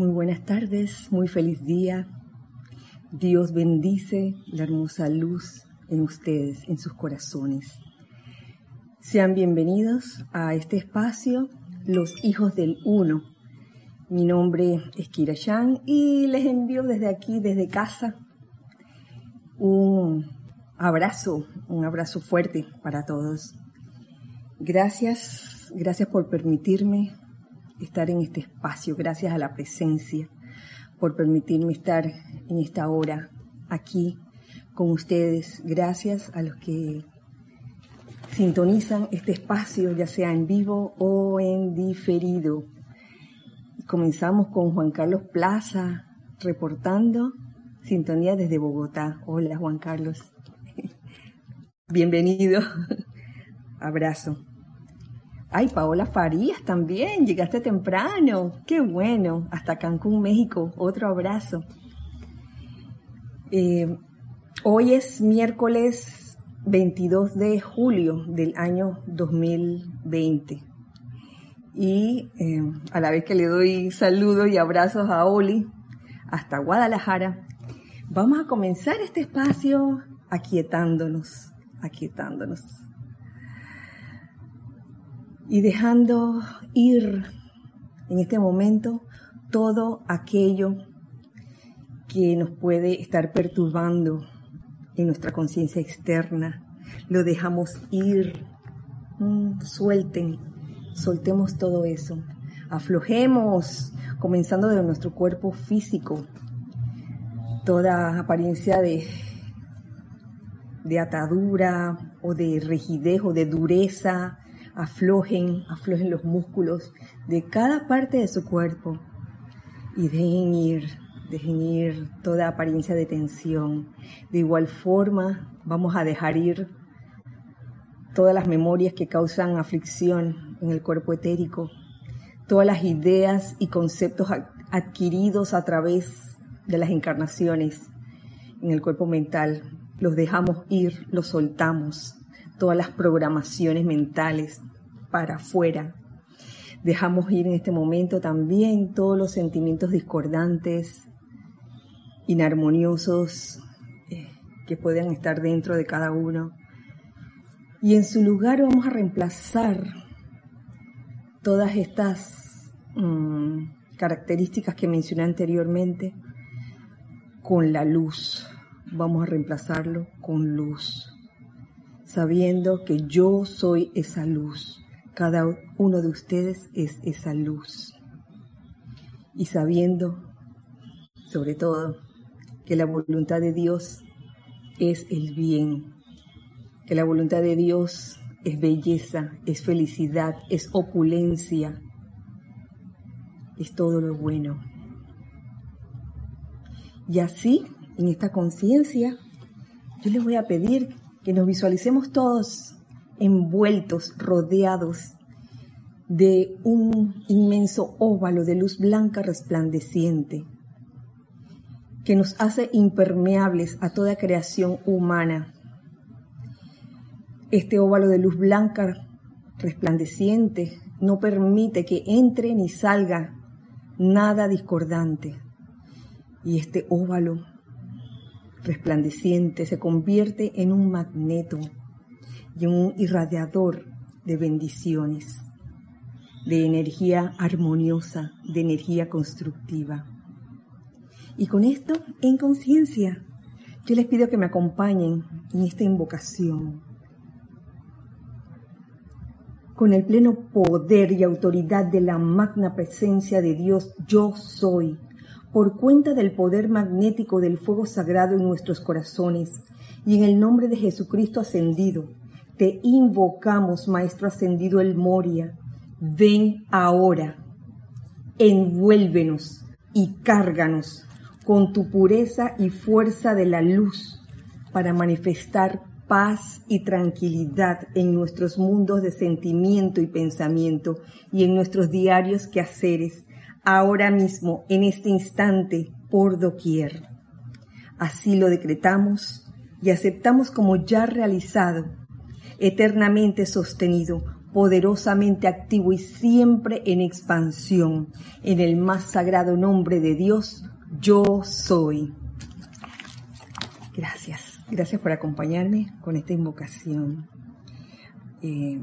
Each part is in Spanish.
Muy buenas tardes, muy feliz día. Dios bendice la hermosa luz en ustedes, en sus corazones. Sean bienvenidos a este espacio, Los Hijos del Uno. Mi nombre es Kira y les envío desde aquí, desde casa, un abrazo, un abrazo fuerte para todos. Gracias, gracias por permitirme estar en este espacio, gracias a la presencia, por permitirme estar en esta hora aquí con ustedes, gracias a los que sintonizan este espacio, ya sea en vivo o en diferido. Comenzamos con Juan Carlos Plaza reportando sintonía desde Bogotá. Hola Juan Carlos. Bienvenido. Abrazo. Ay, Paola Farías también, llegaste temprano. Qué bueno. Hasta Cancún, México. Otro abrazo. Eh, hoy es miércoles 22 de julio del año 2020. Y eh, a la vez que le doy saludos y abrazos a Oli hasta Guadalajara, vamos a comenzar este espacio aquietándonos, aquietándonos y dejando ir en este momento todo aquello que nos puede estar perturbando en nuestra conciencia externa. Lo dejamos ir. Mm, suelten, soltemos todo eso. Aflojemos, comenzando de nuestro cuerpo físico, toda apariencia de, de atadura o de rigidez o de dureza, aflojen, aflojen los músculos de cada parte de su cuerpo y dejen ir, dejen ir toda apariencia de tensión. De igual forma, vamos a dejar ir todas las memorias que causan aflicción en el cuerpo etérico, todas las ideas y conceptos adquiridos a través de las encarnaciones en el cuerpo mental. Los dejamos ir, los soltamos todas las programaciones mentales para afuera. Dejamos ir en este momento también todos los sentimientos discordantes, inarmoniosos eh, que puedan estar dentro de cada uno. Y en su lugar vamos a reemplazar todas estas mm, características que mencioné anteriormente con la luz. Vamos a reemplazarlo con luz sabiendo que yo soy esa luz. Cada uno de ustedes es esa luz. Y sabiendo, sobre todo, que la voluntad de Dios es el bien, que la voluntad de Dios es belleza, es felicidad, es opulencia, es todo lo bueno. Y así, en esta conciencia, yo les voy a pedir que nos visualicemos todos envueltos, rodeados de un inmenso óvalo de luz blanca resplandeciente que nos hace impermeables a toda creación humana. Este óvalo de luz blanca resplandeciente no permite que entre ni salga nada discordante. Y este óvalo resplandeciente se convierte en un magneto y un irradiador de bendiciones, de energía armoniosa, de energía constructiva. Y con esto, en conciencia, yo les pido que me acompañen en esta invocación. Con el pleno poder y autoridad de la magna presencia de Dios, yo soy por cuenta del poder magnético del fuego sagrado en nuestros corazones y en el nombre de Jesucristo ascendido, te invocamos, Maestro ascendido el Moria, ven ahora, envuélvenos y cárganos con tu pureza y fuerza de la luz para manifestar paz y tranquilidad en nuestros mundos de sentimiento y pensamiento y en nuestros diarios quehaceres ahora mismo, en este instante, por doquier. Así lo decretamos y aceptamos como ya realizado, eternamente sostenido, poderosamente activo y siempre en expansión. En el más sagrado nombre de Dios, yo soy. Gracias, gracias por acompañarme con esta invocación. Eh,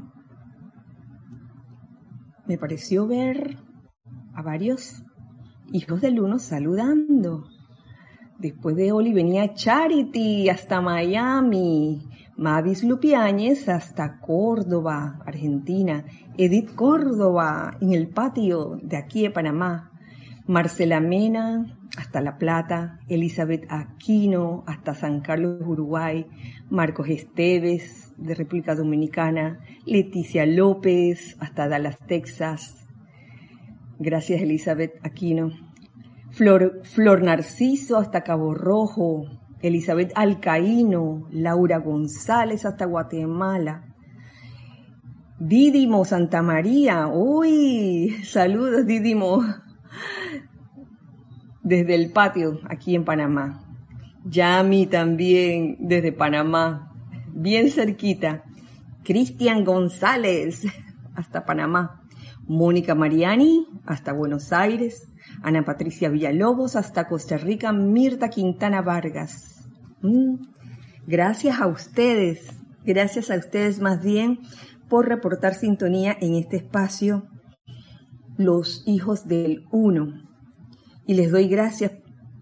me pareció ver a varios hijos del uno saludando. Después de Oli venía Charity hasta Miami, Mavis Lupiáñez hasta Córdoba, Argentina, Edith Córdoba en el patio de aquí de Panamá, Marcela Mena hasta La Plata, Elizabeth Aquino hasta San Carlos, Uruguay, Marcos Esteves de República Dominicana, Leticia López hasta Dallas, Texas. Gracias Elizabeth Aquino. Flor, Flor Narciso hasta Cabo Rojo, Elizabeth Alcaíno, Laura González hasta Guatemala. Didimo Santa María, uy, saludos Didimo, desde el patio aquí en Panamá. Yami también desde Panamá, bien cerquita. Cristian González hasta Panamá. Mónica Mariani hasta Buenos Aires. Ana Patricia Villalobos hasta Costa Rica, Mirta Quintana Vargas. Mm, gracias a ustedes, gracias a ustedes más bien por reportar sintonía en este espacio, los hijos del uno. Y les doy gracias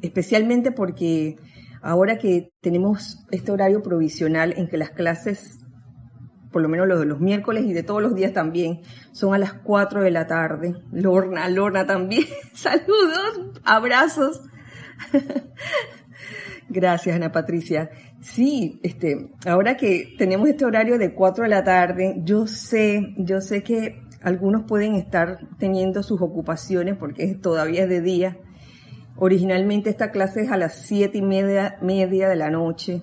especialmente porque ahora que tenemos este horario provisional en que las clases por lo menos los de los miércoles y de todos los días también, son a las 4 de la tarde. Lorna, Lorna también. Saludos, abrazos. Gracias, Ana Patricia. Sí, este, ahora que tenemos este horario de 4 de la tarde, yo sé, yo sé que algunos pueden estar teniendo sus ocupaciones porque todavía es de día. Originalmente esta clase es a las siete y media, media de la noche,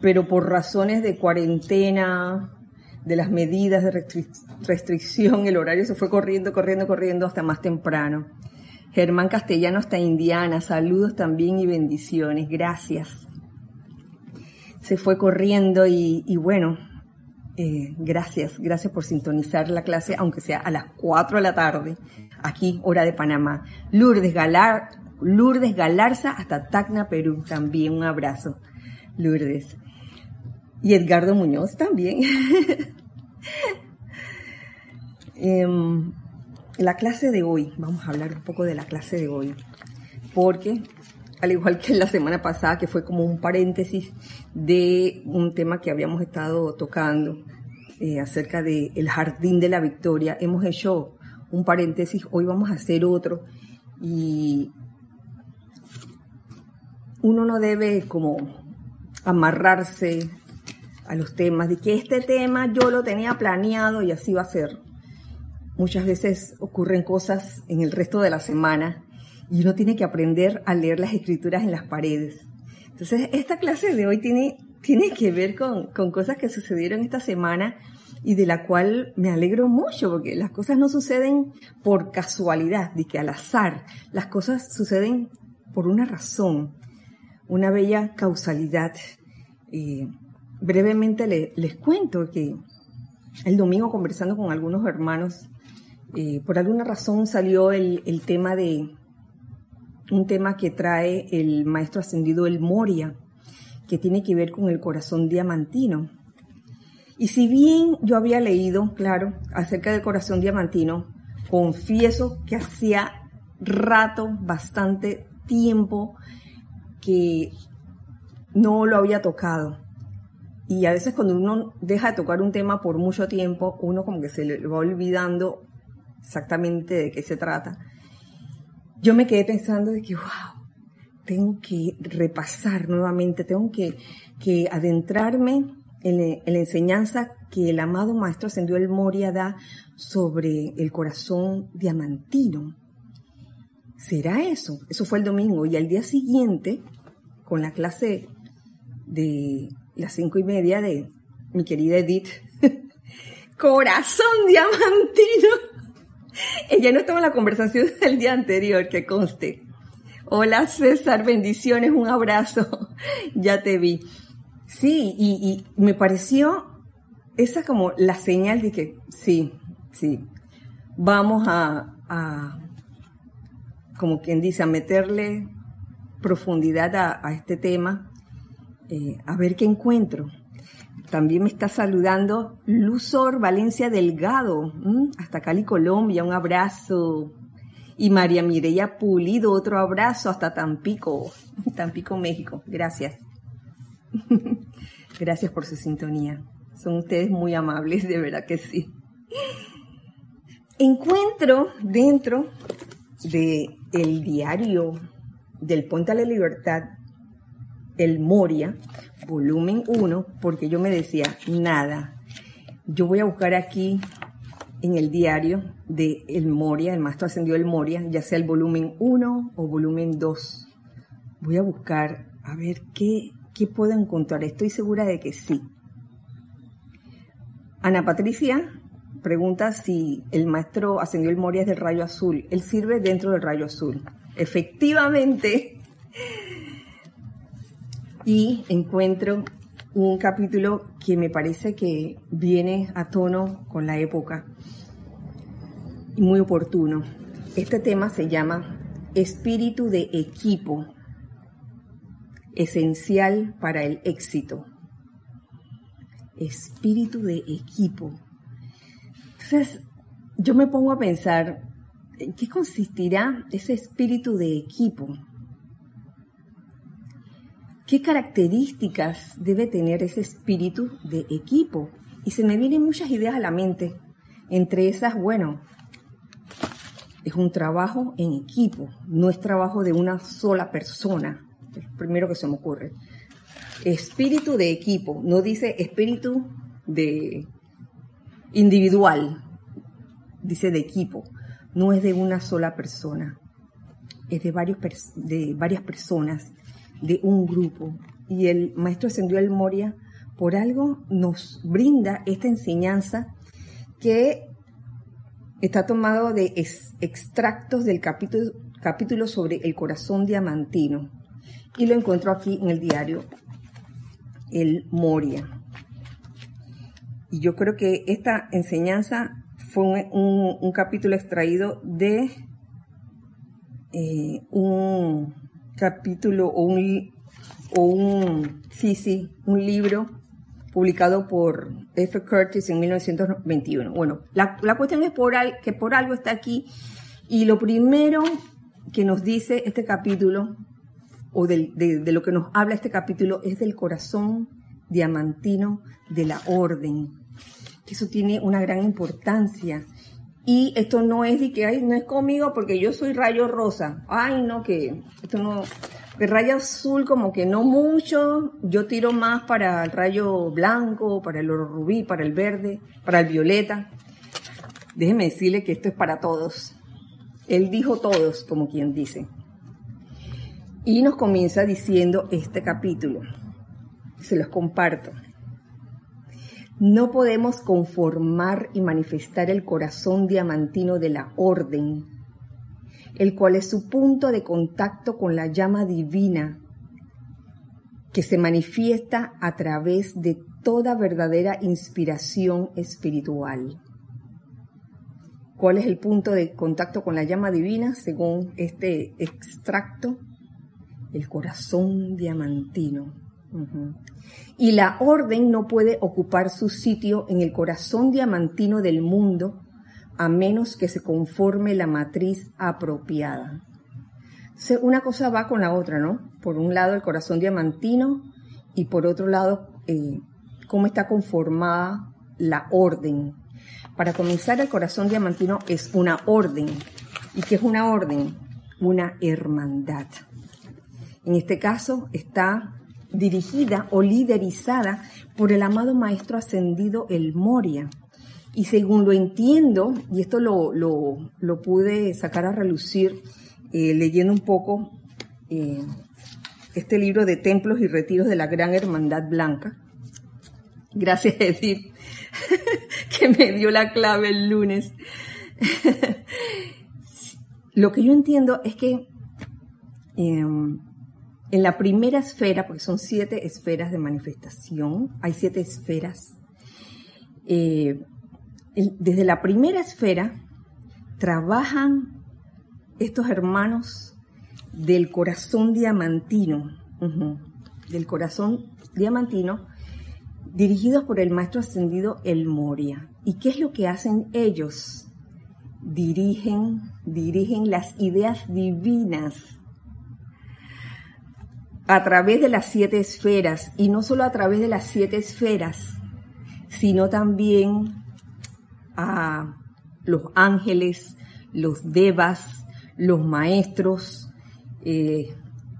pero por razones de cuarentena, de las medidas de restricción, el horario se fue corriendo, corriendo, corriendo hasta más temprano. Germán Castellano hasta Indiana, saludos también y bendiciones, gracias. Se fue corriendo y, bueno, eh, gracias, gracias por sintonizar la clase, aunque sea a las 4 de la tarde, aquí, hora de Panamá. Lourdes, Galar, Lourdes Galarza hasta Tacna, Perú, también un abrazo. Lourdes. Y Edgardo Muñoz también. Em, la clase de hoy, vamos a hablar un poco de la clase de hoy, porque al igual que la semana pasada, que fue como un paréntesis de un tema que habíamos estado tocando eh, acerca del el jardín de la victoria, hemos hecho un paréntesis, hoy vamos a hacer otro y uno no debe como amarrarse a los temas, de que este tema yo lo tenía planeado y así va a ser. Muchas veces ocurren cosas en el resto de la semana y uno tiene que aprender a leer las escrituras en las paredes. Entonces, esta clase de hoy tiene, tiene que ver con, con cosas que sucedieron esta semana y de la cual me alegro mucho, porque las cosas no suceden por casualidad, de que al azar, las cosas suceden por una razón, una bella causalidad. Eh, brevemente les cuento que el domingo conversando con algunos hermanos, eh, por alguna razón salió el, tema de un tema que trae el maestro ascendido El Moria, que tiene que ver con el corazón diamantino. Y si bien yo había leído, claro, acerca del corazón diamantino, confieso que hacía rato, bastante tiempo, que no lo había tocado. Y a veces cuando uno deja de tocar un tema por mucho tiempo, uno como que se le va olvidando exactamente de qué se trata. Yo me quedé pensando de que, wow, tengo que repasar nuevamente, tengo que, adentrarme en, la enseñanza que el amado Maestro Ascendió el Moria da sobre el corazón diamantino. ¿Será eso? Eso fue el domingo. Y al día siguiente, con la clase de las cinco y media de mi querida Edith. Corazón diamantino. Ella no estaba en la conversación del día anterior, que conste. Hola César, bendiciones, un abrazo. ya te vi. Sí, y, me pareció esa es como la señal de que sí, sí, vamos a, a como quien dice, a meterle profundidad a, este tema, eh, a ver qué encuentro. También me está saludando Luzor Valencia Delgado, hasta Cali, Colombia, un abrazo. Y María Mireya Pulido, otro abrazo hasta Tampico, Tampico, México. Gracias. Gracias por su sintonía. Son ustedes muy amables, de verdad que sí. Encuentro dentro de el diario del Ponte a la Libertad, el Moria, volumen 1, porque yo me decía, nada, yo voy a buscar aquí en el diario de El Moria, el maestro ascendió el Moria, ya sea el volumen 1 o volumen 2. Voy a buscar a ver qué, qué puedo encontrar. Estoy segura de que sí. Ana Patricia pregunta si el maestro ascendió el Moria es del rayo azul. Él sirve dentro del rayo azul. Efectivamente. Y encuentro un capítulo que me parece que viene a tono con la época muy oportuno. Este tema se llama espíritu de equipo, esencial para el éxito. Espíritu de equipo. Entonces, yo me pongo a pensar, ¿en qué consistirá ese espíritu de equipo? ¿Qué características debe tener ese espíritu de equipo? Y se me vienen muchas ideas a la mente. Entre esas, bueno, es un trabajo en equipo, no es trabajo de una sola persona. Es primero que se me ocurre. Espíritu de equipo, no dice espíritu de individual, dice de equipo, no es de una sola persona, es de, varios, de varias personas, de un grupo. Y el maestro ascendió el Moria por algo nos brinda esta enseñanza que está tomado de extractos del capítulo, capítulo sobre el corazón diamantino y lo encuentro aquí en el diario El Moria. Y yo creo que esta enseñanza fue un, capítulo extraído de eh, un capítulo o un, o un, sí, sí, un libro publicado por F. Curtis en 1921. Bueno, la, cuestión es por que por algo está aquí y lo primero que nos dice este capítulo, o de, de lo que nos habla este capítulo, es del corazón diamantino de la orden eso tiene una gran importancia. Y esto no es de que, ay, no es conmigo porque yo soy rayo rosa. Ay, no, que esto no, el rayo azul como que no mucho. Yo tiro más para el rayo blanco, para el oro rubí, para el verde, para el violeta. Déjeme decirle que esto es para todos. Él dijo todos, como quien dice. Y nos comienza diciendo este capítulo. Se los comparto. No podemos conformar y manifestar el corazón diamantino de la orden, el cual es su punto de contacto con la llama divina que se manifiesta a través de toda verdadera inspiración espiritual. ¿Cuál es el punto de contacto con la llama divina según este extracto? El corazón diamantino. Y la orden no puede ocupar su sitio en el corazón diamantino del mundo a menos que se conforme la matriz apropiada. una cosa va con la otra, ¿no? Por un lado el corazón diamantino y por otro lado eh, cómo está conformada la orden. Para comenzar, el corazón diamantino es una orden. ¿Y qué es una orden? Una hermandad. En este caso está dirigida o liderizada por el amado Maestro Ascendido El Moria. Y según lo entiendo, y esto lo, lo, pude sacar a relucir eh, leyendo un poco eh, este libro de Templos y Retiros de la Gran Hermandad Blanca. Gracias, Edith, que me dio la clave el lunes. lo que yo entiendo es que em, en la primera esfera, porque son siete esferas de manifestación, hay siete esferas, eh, desde la primera esfera trabajan estos hermanos del corazón diamantino, del corazón diamantino, dirigidos por el maestro ascendido El Moria. ¿Y qué es lo que hacen ellos? Dirigen, dirigen las ideas divinas a través de las siete esferas, y no solo a través de las siete esferas, sino también a los ángeles, los devas, los maestros, eh,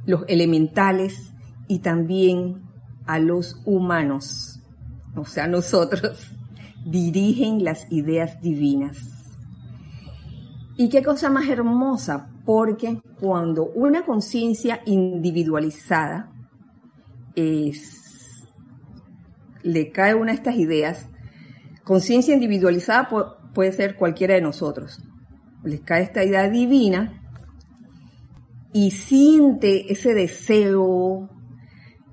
los elementales y también a los humanos, o sea, nosotros, dirigen las ideas divinas. ¿Y qué cosa más hermosa? Porque cuando una conciencia individualizada es, le cae una de estas ideas, conciencia individualizada puede ser cualquiera de nosotros, les cae esta idea divina y siente ese deseo,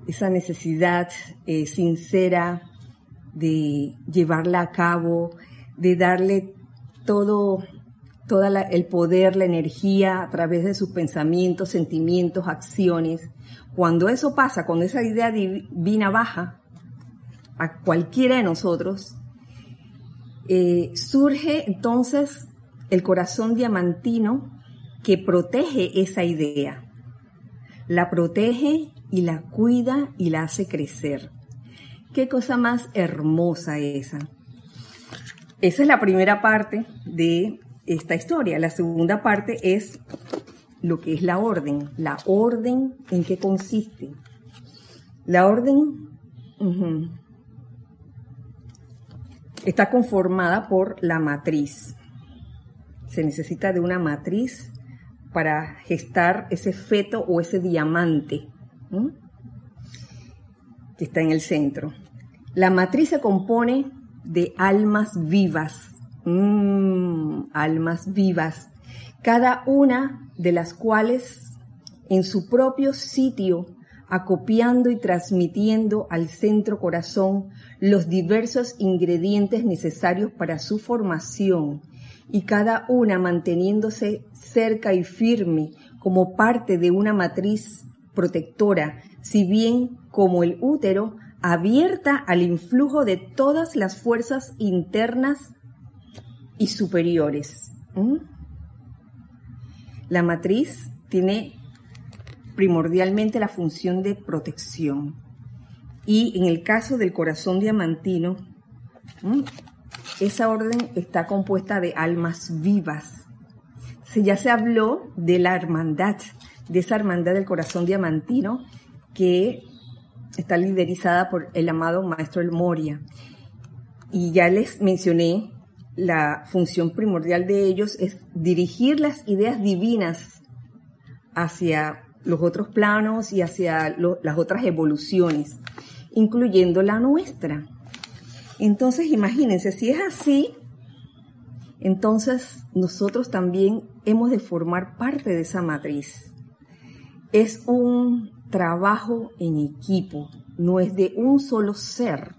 esa necesidad eh, sincera de llevarla a cabo, de darle todo, todo el poder, la energía a través de sus pensamientos, sentimientos, acciones. Cuando eso pasa, cuando esa idea divina baja a cualquiera de nosotros, eh, surge entonces el corazón diamantino que protege esa idea. La protege y la cuida y la hace crecer. Qué cosa más hermosa esa. Esa es la primera parte de esta historia. La segunda parte es lo que es la orden. La orden en qué consiste. La orden está conformada por la matriz. Se necesita de una matriz para gestar ese feto o ese diamante que está en el centro. La matriz se compone de almas vivas, mm, almas vivas, cada una de las cuales en su propio sitio, acopiando y transmitiendo al centro corazón los diversos ingredientes necesarios para su formación, y cada una manteniéndose cerca y firme como parte de una matriz protectora, si bien como el útero, abierta al influjo de todas las fuerzas internas y superiores. La matriz tiene primordialmente la función de protección. Y en el caso del corazón diamantino, esa orden está compuesta de almas vivas. ya se habló de la hermandad, de esa hermandad del corazón diamantino que está liderizada por el amado maestro El Moria. Y ya les mencioné, la función primordial de ellos es dirigir las ideas divinas hacia los otros planos y hacia las otras evoluciones, incluyendo la nuestra. Entonces, imagínense, si es así, entonces nosotros también hemos de formar parte de esa matriz. Es un trabajo en equipo, no es de un solo ser.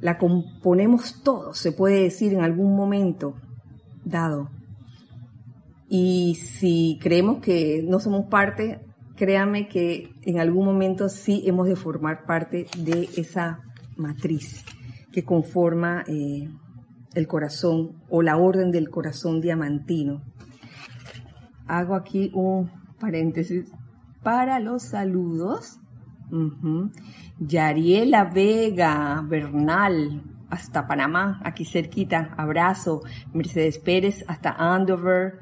La componemos todos, se puede decir en algún momento dado. Y si creemos que no somos parte, créame que en algún momento sí hemos de formar parte de esa matriz que conforma eh, el corazón o la orden del corazón diamantino. Hago aquí un paréntesis para los saludos. Yariela Vega Bernal, hasta Panamá, aquí cerquita, abrazo. Mercedes Pérez, hasta Andover.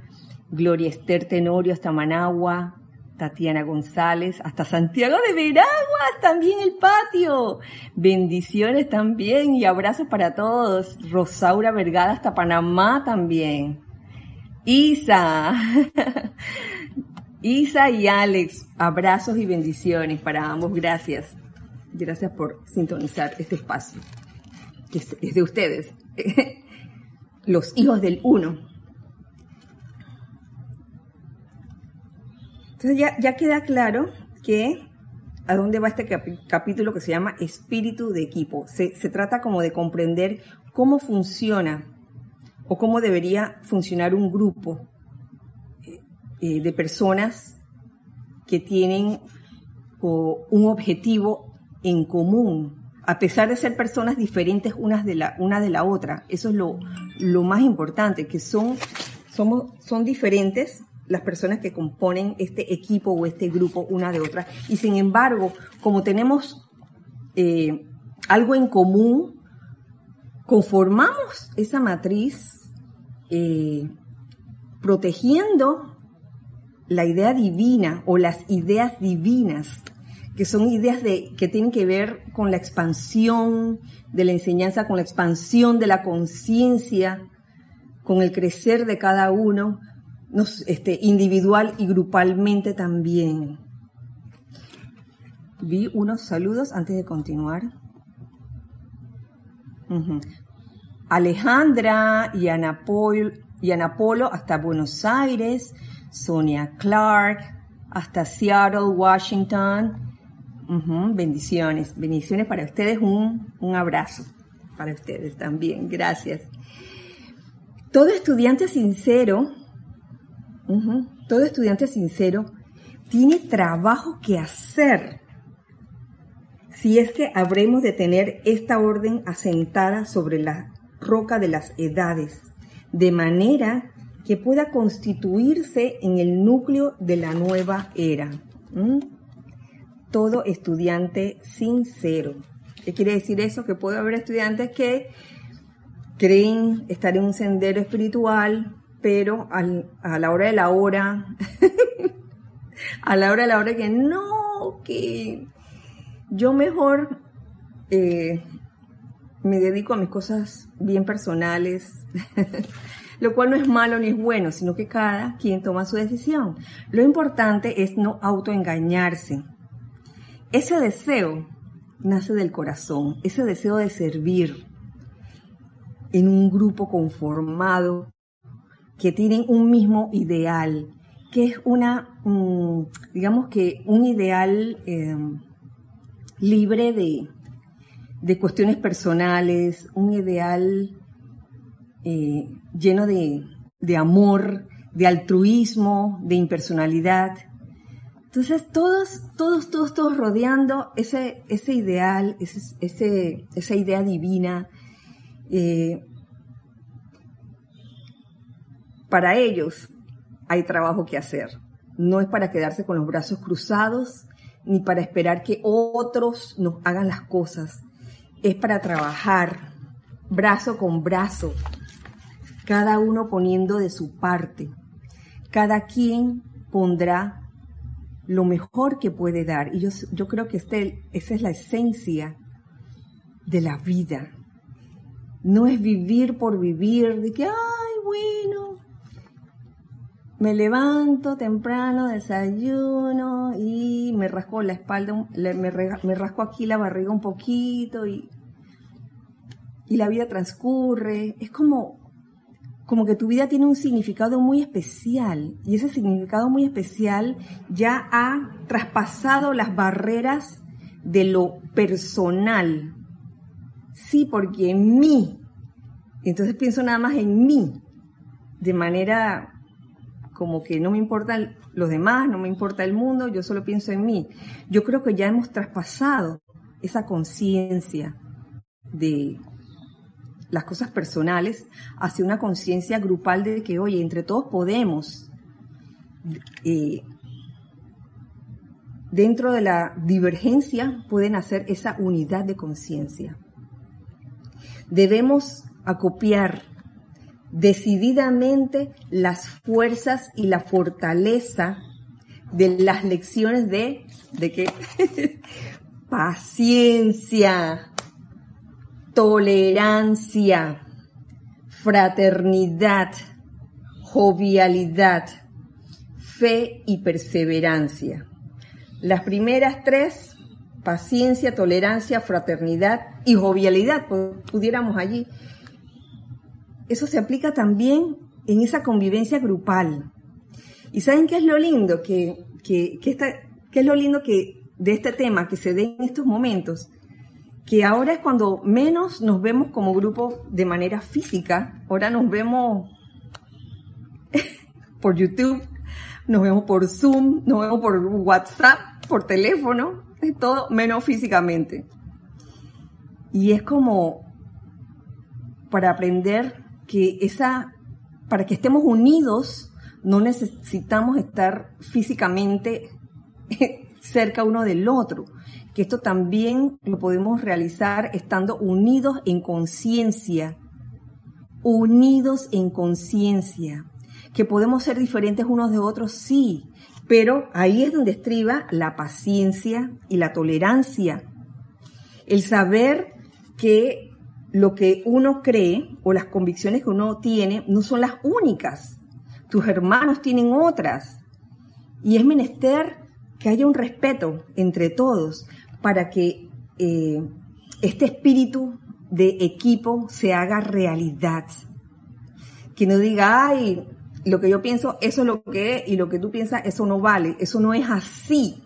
Gloria Esther Tenorio, hasta Managua. Tatiana González, hasta Santiago de Veraguas, también el patio. Bendiciones también y abrazos para todos. Rosaura Vergada, hasta Panamá también. Isa, Isa y Alex, abrazos y bendiciones para ambos. Gracias. Gracias por sintonizar este espacio, que es de ustedes, los hijos del uno. Entonces ya, queda claro que a dónde va este capítulo que se llama espíritu de equipo. Se, trata como de comprender cómo funciona o cómo debería funcionar un grupo eh, de personas que tienen un objetivo en común, a pesar de ser personas diferentes unas de la, una de la otra. Eso es lo, lo más importante, que son, somos, son diferentes las personas que componen este equipo o este grupo una de otra. Y sin embargo, como tenemos eh, algo en común, conformamos esa matriz eh, protegiendo la idea divina o las ideas divinas, que son ideas de, que tienen que ver con la expansión de la enseñanza, con la expansión de la conciencia, con el crecer de cada uno, este, individual y grupalmente también. Vi unos saludos antes de continuar. Alejandra y Ana, y Ana Polo hasta Buenos Aires, Sonia Clark hasta Seattle, Washington. Bendiciones, bendiciones para ustedes, un, un abrazo para ustedes también, gracias. Todo estudiante sincero todo estudiante sincero tiene trabajo que hacer si es que habremos de tener esta orden asentada sobre la roca de las edades, de manera que pueda constituirse en el núcleo de la nueva era. Todo estudiante sincero. ¿Qué quiere decir eso? Que puede haber estudiantes que creen estar en un sendero espiritual, pero a la hora de la hora, a la hora de la hora que no, que yo mejor eh, me dedico a mis cosas bien personales, lo cual no es malo ni es bueno, sino que cada quien toma su decisión. Lo importante es no autoengañarse. Ese deseo nace del corazón, ese deseo de servir en un grupo conformado que tienen un mismo ideal, que es una, mm, digamos que un ideal em, libre de, de, cuestiones personales, un ideal eh, lleno de, de, amor, de altruismo, de impersonalidad. Entonces todos, todos, todos, todos rodeando ese, ese ideal, ese, esa idea divina, eh, para ellos hay trabajo que hacer. No es para quedarse con los brazos cruzados ni para esperar que otros nos hagan las cosas. Es para trabajar brazo con brazo, cada uno poniendo de su parte. Cada quien pondrá lo mejor que puede dar. Y yo, yo creo que este, esa es la esencia de la vida. No es vivir por vivir, de que, ay, bueno, me levanto temprano, desayuno y me rasco la espalda, me, rasco aquí la barriga un poquito y, y la vida transcurre. Es como, como que tu vida tiene un significado muy especial y ese significado muy especial ya ha traspasado las barreras de lo personal. Sí, porque en mí, entonces pienso nada más en mí, de manera como que no me importan los demás, no me importa el mundo, yo solo pienso en mí. Yo creo que ya hemos traspasado esa conciencia de las cosas personales hacia una conciencia grupal de que, oye, entre todos podemos, eh, dentro de la divergencia pueden hacer esa unidad de conciencia. Debemos acopiar decididamente las fuerzas y la fortaleza de las lecciones de, ¿de? Paciencia, tolerancia, fraternidad, jovialidad, fe y perseverancia. Las primeras tres, paciencia, tolerancia, fraternidad y jovialidad, pudiéramos allí eso se aplica también en esa convivencia grupal. ¿Y saben qué es lo lindo? Que, que, es lo lindo que de este tema que se dé en estos momentos, que ahora es cuando menos nos vemos como grupo de manera física, ahora nos vemos por YouTube, nos vemos por Zoom, nos vemos por WhatsApp, por teléfono, es todo menos físicamente. Y es como para aprender que esa, para que estemos unidos, no necesitamos estar físicamente cerca uno del otro, que esto también lo podemos realizar estando unidos en conciencia, unidos en conciencia, que podemos ser diferentes unos de otros, sí, pero ahí es donde estriba la paciencia y la tolerancia, el saber que lo que uno cree o las convicciones que uno tiene no son las únicas. Tus hermanos tienen otras. Y es menester que haya un respeto entre todos para que eh, este espíritu de equipo se haga realidad. Que no diga, ay, lo que yo pienso, eso es lo que es, y lo que tú piensas, eso no vale. Eso no es así.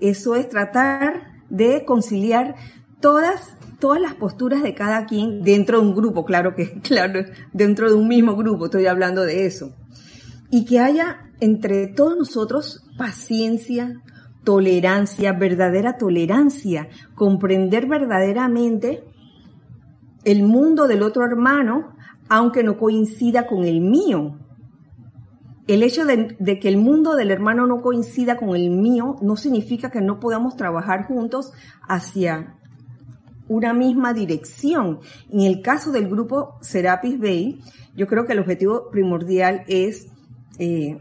Eso es tratar de conciliar todas todas las posturas de cada quien dentro de un grupo, claro que, claro, dentro de un mismo grupo, estoy hablando de eso. Y que haya entre todos nosotros paciencia, tolerancia, verdadera tolerancia, comprender verdaderamente el mundo del otro hermano, aunque no coincida con el mío. El hecho de, que el mundo del hermano no coincida con el mío no significa que no podamos trabajar juntos hacia una misma dirección. En el caso del grupo Serapis Bay, yo creo que el objetivo primordial es eh,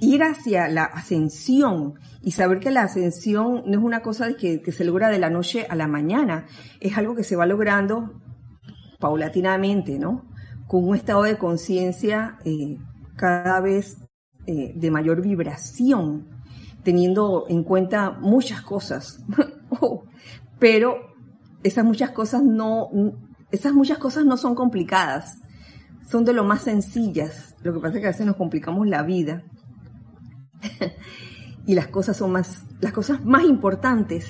ir hacia la ascensión y saber que la ascensión no es una cosa que, se logra de la noche a la mañana, es algo que se va logrando paulatinamente, ¿no? Con un estado de conciencia eh, cada vez eh, de mayor vibración, teniendo en cuenta muchas cosas. Oh, pero esas muchas cosas no, esas muchas cosas no son complicadas, son de lo más sencillas. Lo que pasa es que a veces nos complicamos la vida y las cosas son más, las cosas más importantes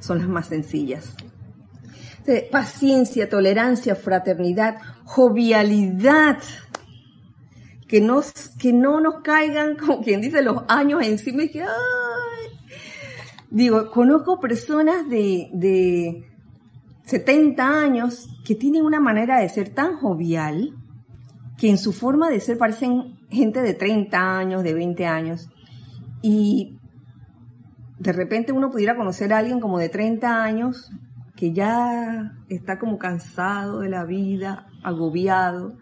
son las más sencillas. Paciencia, tolerancia, fraternidad, jovialidad, que, nos, que no nos caigan, como quien dice, los años encima y que, ay, Digo, conozco personas de, de 70 años que tienen una manera de ser tan jovial que en su forma de ser parecen gente de 30 años, de 20 años. Y de repente uno pudiera conocer a alguien como de 30 años que ya está como cansado de la vida, agobiado,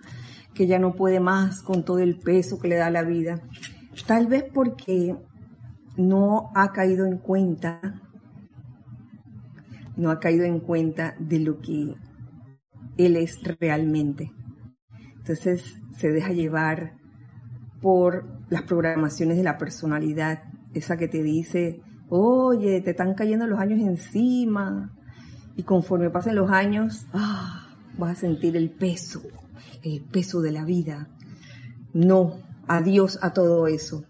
que ya no puede más con todo el peso que le da la vida. Tal vez porque no ha caído en cuenta, no ha caído en cuenta de lo que él es realmente. Entonces se deja llevar por las programaciones de la personalidad, esa que te dice, oye, te están cayendo los años encima, y conforme pasen los años, ah, vas a sentir el peso, el peso de la vida. No, adiós a todo eso.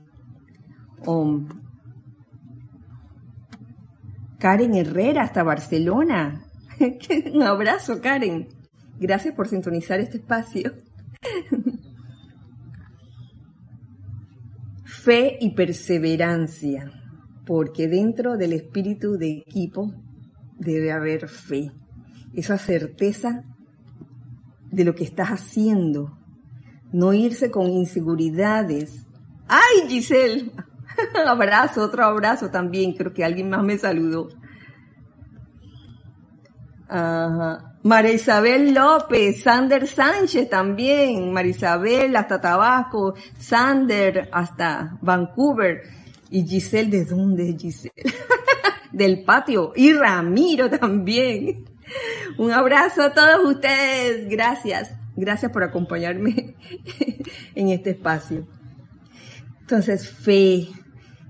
Karen Herrera hasta Barcelona. Un abrazo, Karen. Gracias por sintonizar este espacio. Fe y perseverancia, porque dentro del espíritu de equipo debe haber fe, esa certeza de lo que estás haciendo, no irse con inseguridades. ¡Ay, Giselle! abrazo, otro abrazo también. Creo que alguien más me saludó. María Isabel López, Sander Sánchez también, María Isabel hasta Tabasco, Sander hasta Vancouver y Giselle, ¿de dónde Giselle? Del patio y Ramiro también. Un abrazo a todos ustedes, gracias, gracias por acompañarme en este espacio. Entonces, fe,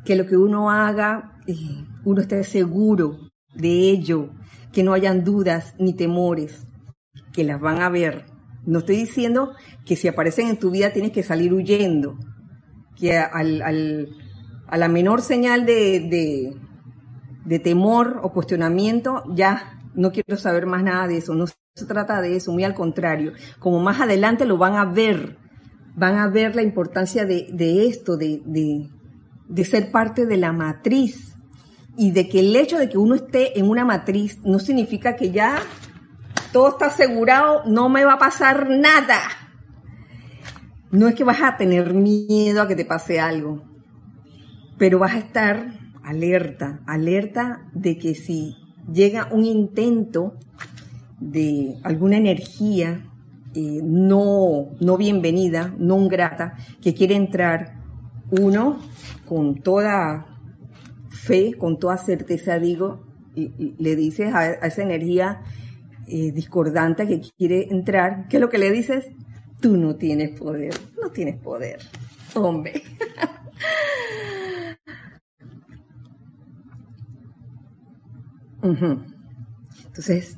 que lo que uno haga, eh, uno esté seguro de ello, que no hayan dudas ni temores, que las van a ver. No estoy diciendo que si aparecen en tu vida tienes que salir huyendo, que al, a la menor señal de, de temor o cuestionamiento, ya no quiero saber más nada de eso, no se trata de eso, muy al contrario, como más adelante lo van a ver, van a ver la importancia de, esto, de, de ser parte de la matriz y de que el hecho de que uno esté en una matriz no significa que ya todo está asegurado, no me va a pasar nada. No es que vas a tener miedo a que te pase algo, pero vas a estar alerta, alerta de que si llega un intento de alguna energía eh, no, no bienvenida, no grata, que quiere entrar, uno con toda fe, con toda certeza, digo, y, le dices a, esa energía eh, discordante que quiere entrar, ¿qué es lo que le dices? Tú no tienes poder, no tienes poder, hombre. Entonces,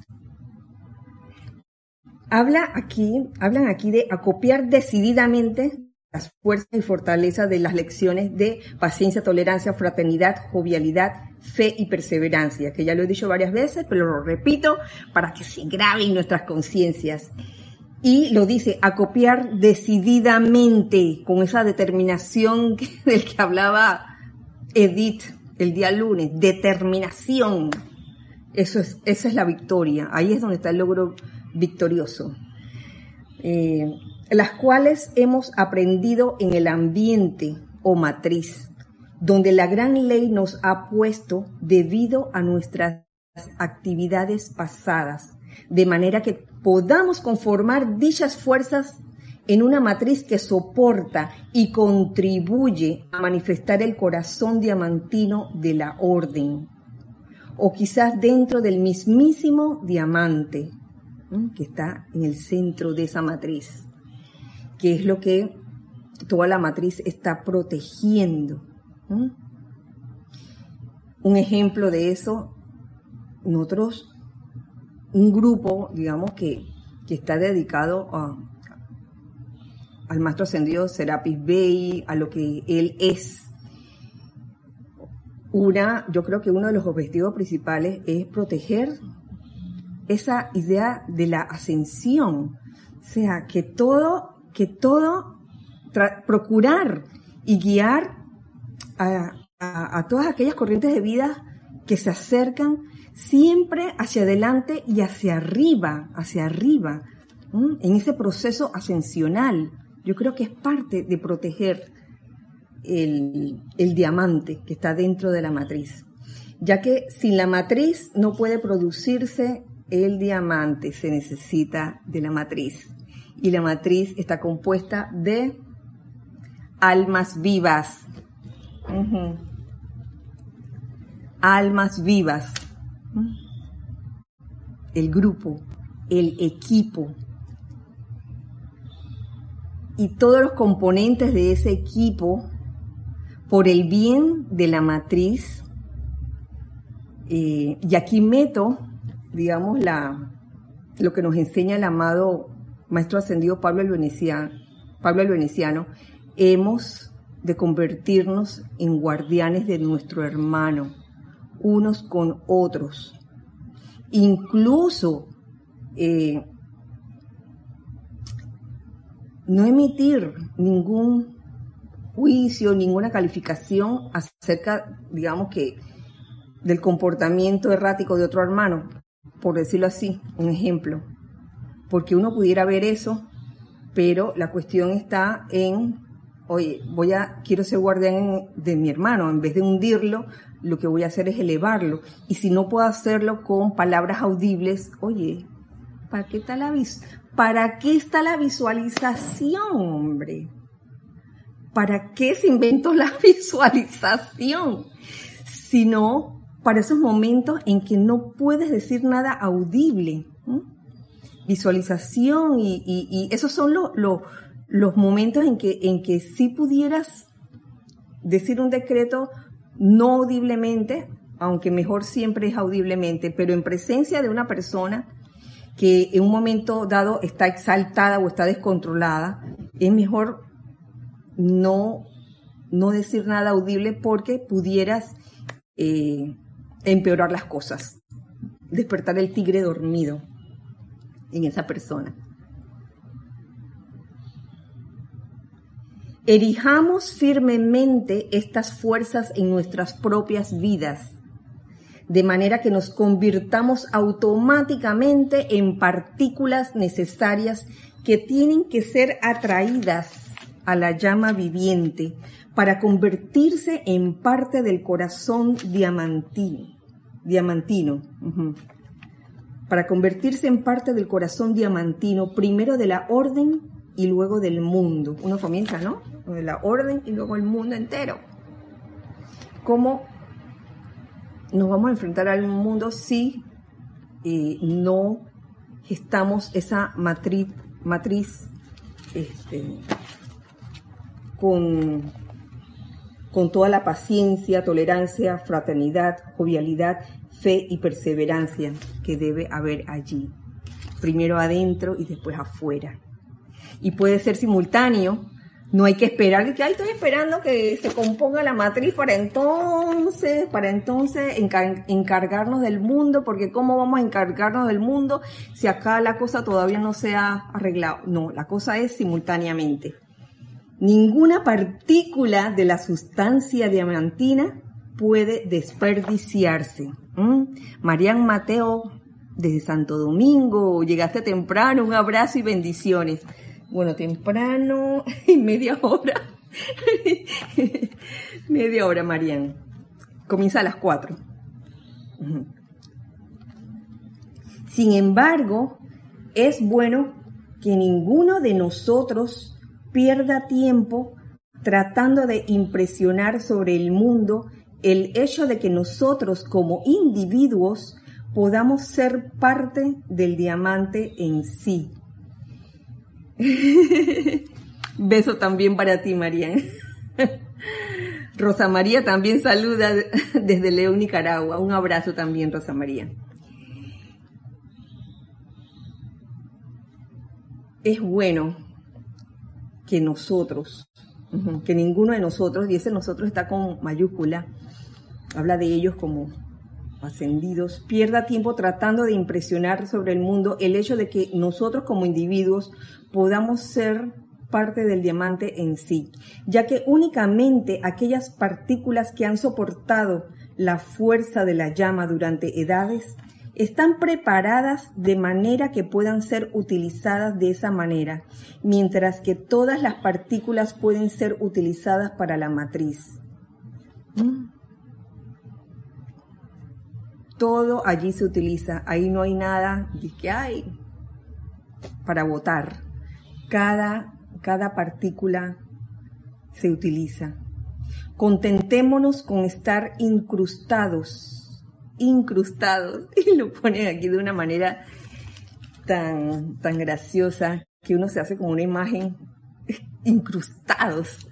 habla aquí, hablan aquí de acopiar decididamente las fuerzas y fortalezas de las lecciones de paciencia, tolerancia, fraternidad, jovialidad, fe y perseverancia, que ya lo he dicho varias veces, pero lo repito para que se graben nuestras conciencias. Y lo dice, acopiar decididamente, con esa determinación del que hablaba Edith el día lunes, determinación eso es, esa es la victoria, ahí es donde está el logro victorioso. Eh, las cuales hemos aprendido en el ambiente o matriz, donde la gran ley nos ha puesto debido a nuestras actividades pasadas, de manera que podamos conformar dichas fuerzas en una matriz que soporta y contribuye a manifestar el corazón diamantino de la orden o quizás dentro del mismísimo diamante que está en el centro de esa matriz, que es lo que toda la matriz está protegiendo. Un ejemplo de eso, nosotros, un grupo, digamos, que, que está dedicado al maestro ascendido Serapis Bey, a lo que él es, una, yo creo que uno de los objetivos principales es proteger esa idea de la ascensión. O sea, que todo, que todo, procurar y guiar a, todas aquellas corrientes de vida que se acercan siempre hacia adelante y hacia arriba, hacia arriba, en ese proceso ascensional. Yo creo que es parte de proteger el, diamante que está dentro de la matriz, ya que sin la matriz no puede producirse el diamante, se necesita de la matriz. Y la matriz está compuesta de almas vivas. Almas vivas. El grupo, el equipo. Y todos los componentes de ese equipo por el bien de la matriz. Eh, y aquí meto, digamos, la, lo que nos enseña el amado Maestro Ascendido Pablo el Veneciano, Pablo hemos de convertirnos en guardianes de nuestro hermano, unos con otros. Incluso eh, no emitir ningún juicio, ninguna calificación acerca, digamos que, del comportamiento errático de otro hermano, por decirlo así, un ejemplo. Porque uno pudiera ver eso, pero la cuestión está en, oye, voy a, quiero ser guardián de mi hermano, en vez de hundirlo, lo que voy a hacer es elevarlo. Y si no puedo hacerlo con palabras audibles, oye, ¿para qué está la, ¿para qué está la visualización, hombre? ¿para qué se inventó la visualización? Sino para esos momentos en que no puedes decir nada audible. Visualización y, esos son los momentos en que, en que sí pudieras decir un decreto no audiblemente, aunque mejor siempre es audiblemente, pero en presencia de una persona que en un momento dado está exaltada o está descontrolada, es mejor no, no decir nada audible porque pudieras eh, empeorar las cosas, despertar el tigre dormido en esa persona. Erijamos firmemente estas fuerzas en nuestras propias vidas, de manera que nos convirtamos automáticamente en partículas necesarias que tienen que ser atraídas a la llama viviente para convertirse en parte del corazón diamantino. diamantino Para convertirse en parte del corazón diamantino, primero de la orden y luego del mundo. Uno comienza, ¿no? De la orden y luego el mundo entero. ¿Cómo nos vamos a enfrentar al mundo si eh, no gestamos esa matriz, matriz este, con, con toda la paciencia, tolerancia, fraternidad, jovialidad, fe y perseverancia que debe haber allí? Primero adentro y después afuera y puede ser simultáneo. No hay que esperar que, estoy esperando que se componga la matriz para entonces, para entonces encargarnos del mundo, porque ¿cómo vamos a encargarnos del mundo si acá la cosa todavía no se ha arreglado? No, la cosa es simultáneamente. Ninguna partícula de la sustancia diamantina puede desperdiciarse. Marian Mateo, desde Santo Domingo, llegaste temprano, un abrazo y bendiciones. Bueno, temprano y media hora. media hora, Marian. Comienza a las cuatro. Sin embargo, es bueno que ninguno de nosotros pierda tiempo tratando de impresionar sobre el mundo el hecho de que nosotros como individuos podamos ser parte del diamante en sí. Beso también para ti, Marian. Rosa María también saluda desde León, Nicaragua. Un abrazo también, Rosa María. Es bueno que nosotros, que ninguno de nosotros, y ese nosotros está con mayúscula, habla de ellos como ascendidos, pierda tiempo tratando de impresionar sobre el mundo el hecho de que nosotros como individuos podamos ser parte del diamante en sí, ya que únicamente aquellas partículas que han soportado la fuerza de la llama durante edades están preparadas de manera que puedan ser utilizadas de esa manera, mientras que todas las partículas pueden ser utilizadas para la matriz. ¿Mm? Todo allí se utiliza, ahí no hay nada que hay para votar cada, cada partícula se utiliza. Contentémonos con estar incrustados, incrustados, y lo ponen aquí de una manera tan, tan graciosa que uno se hace como una imagen incrustados.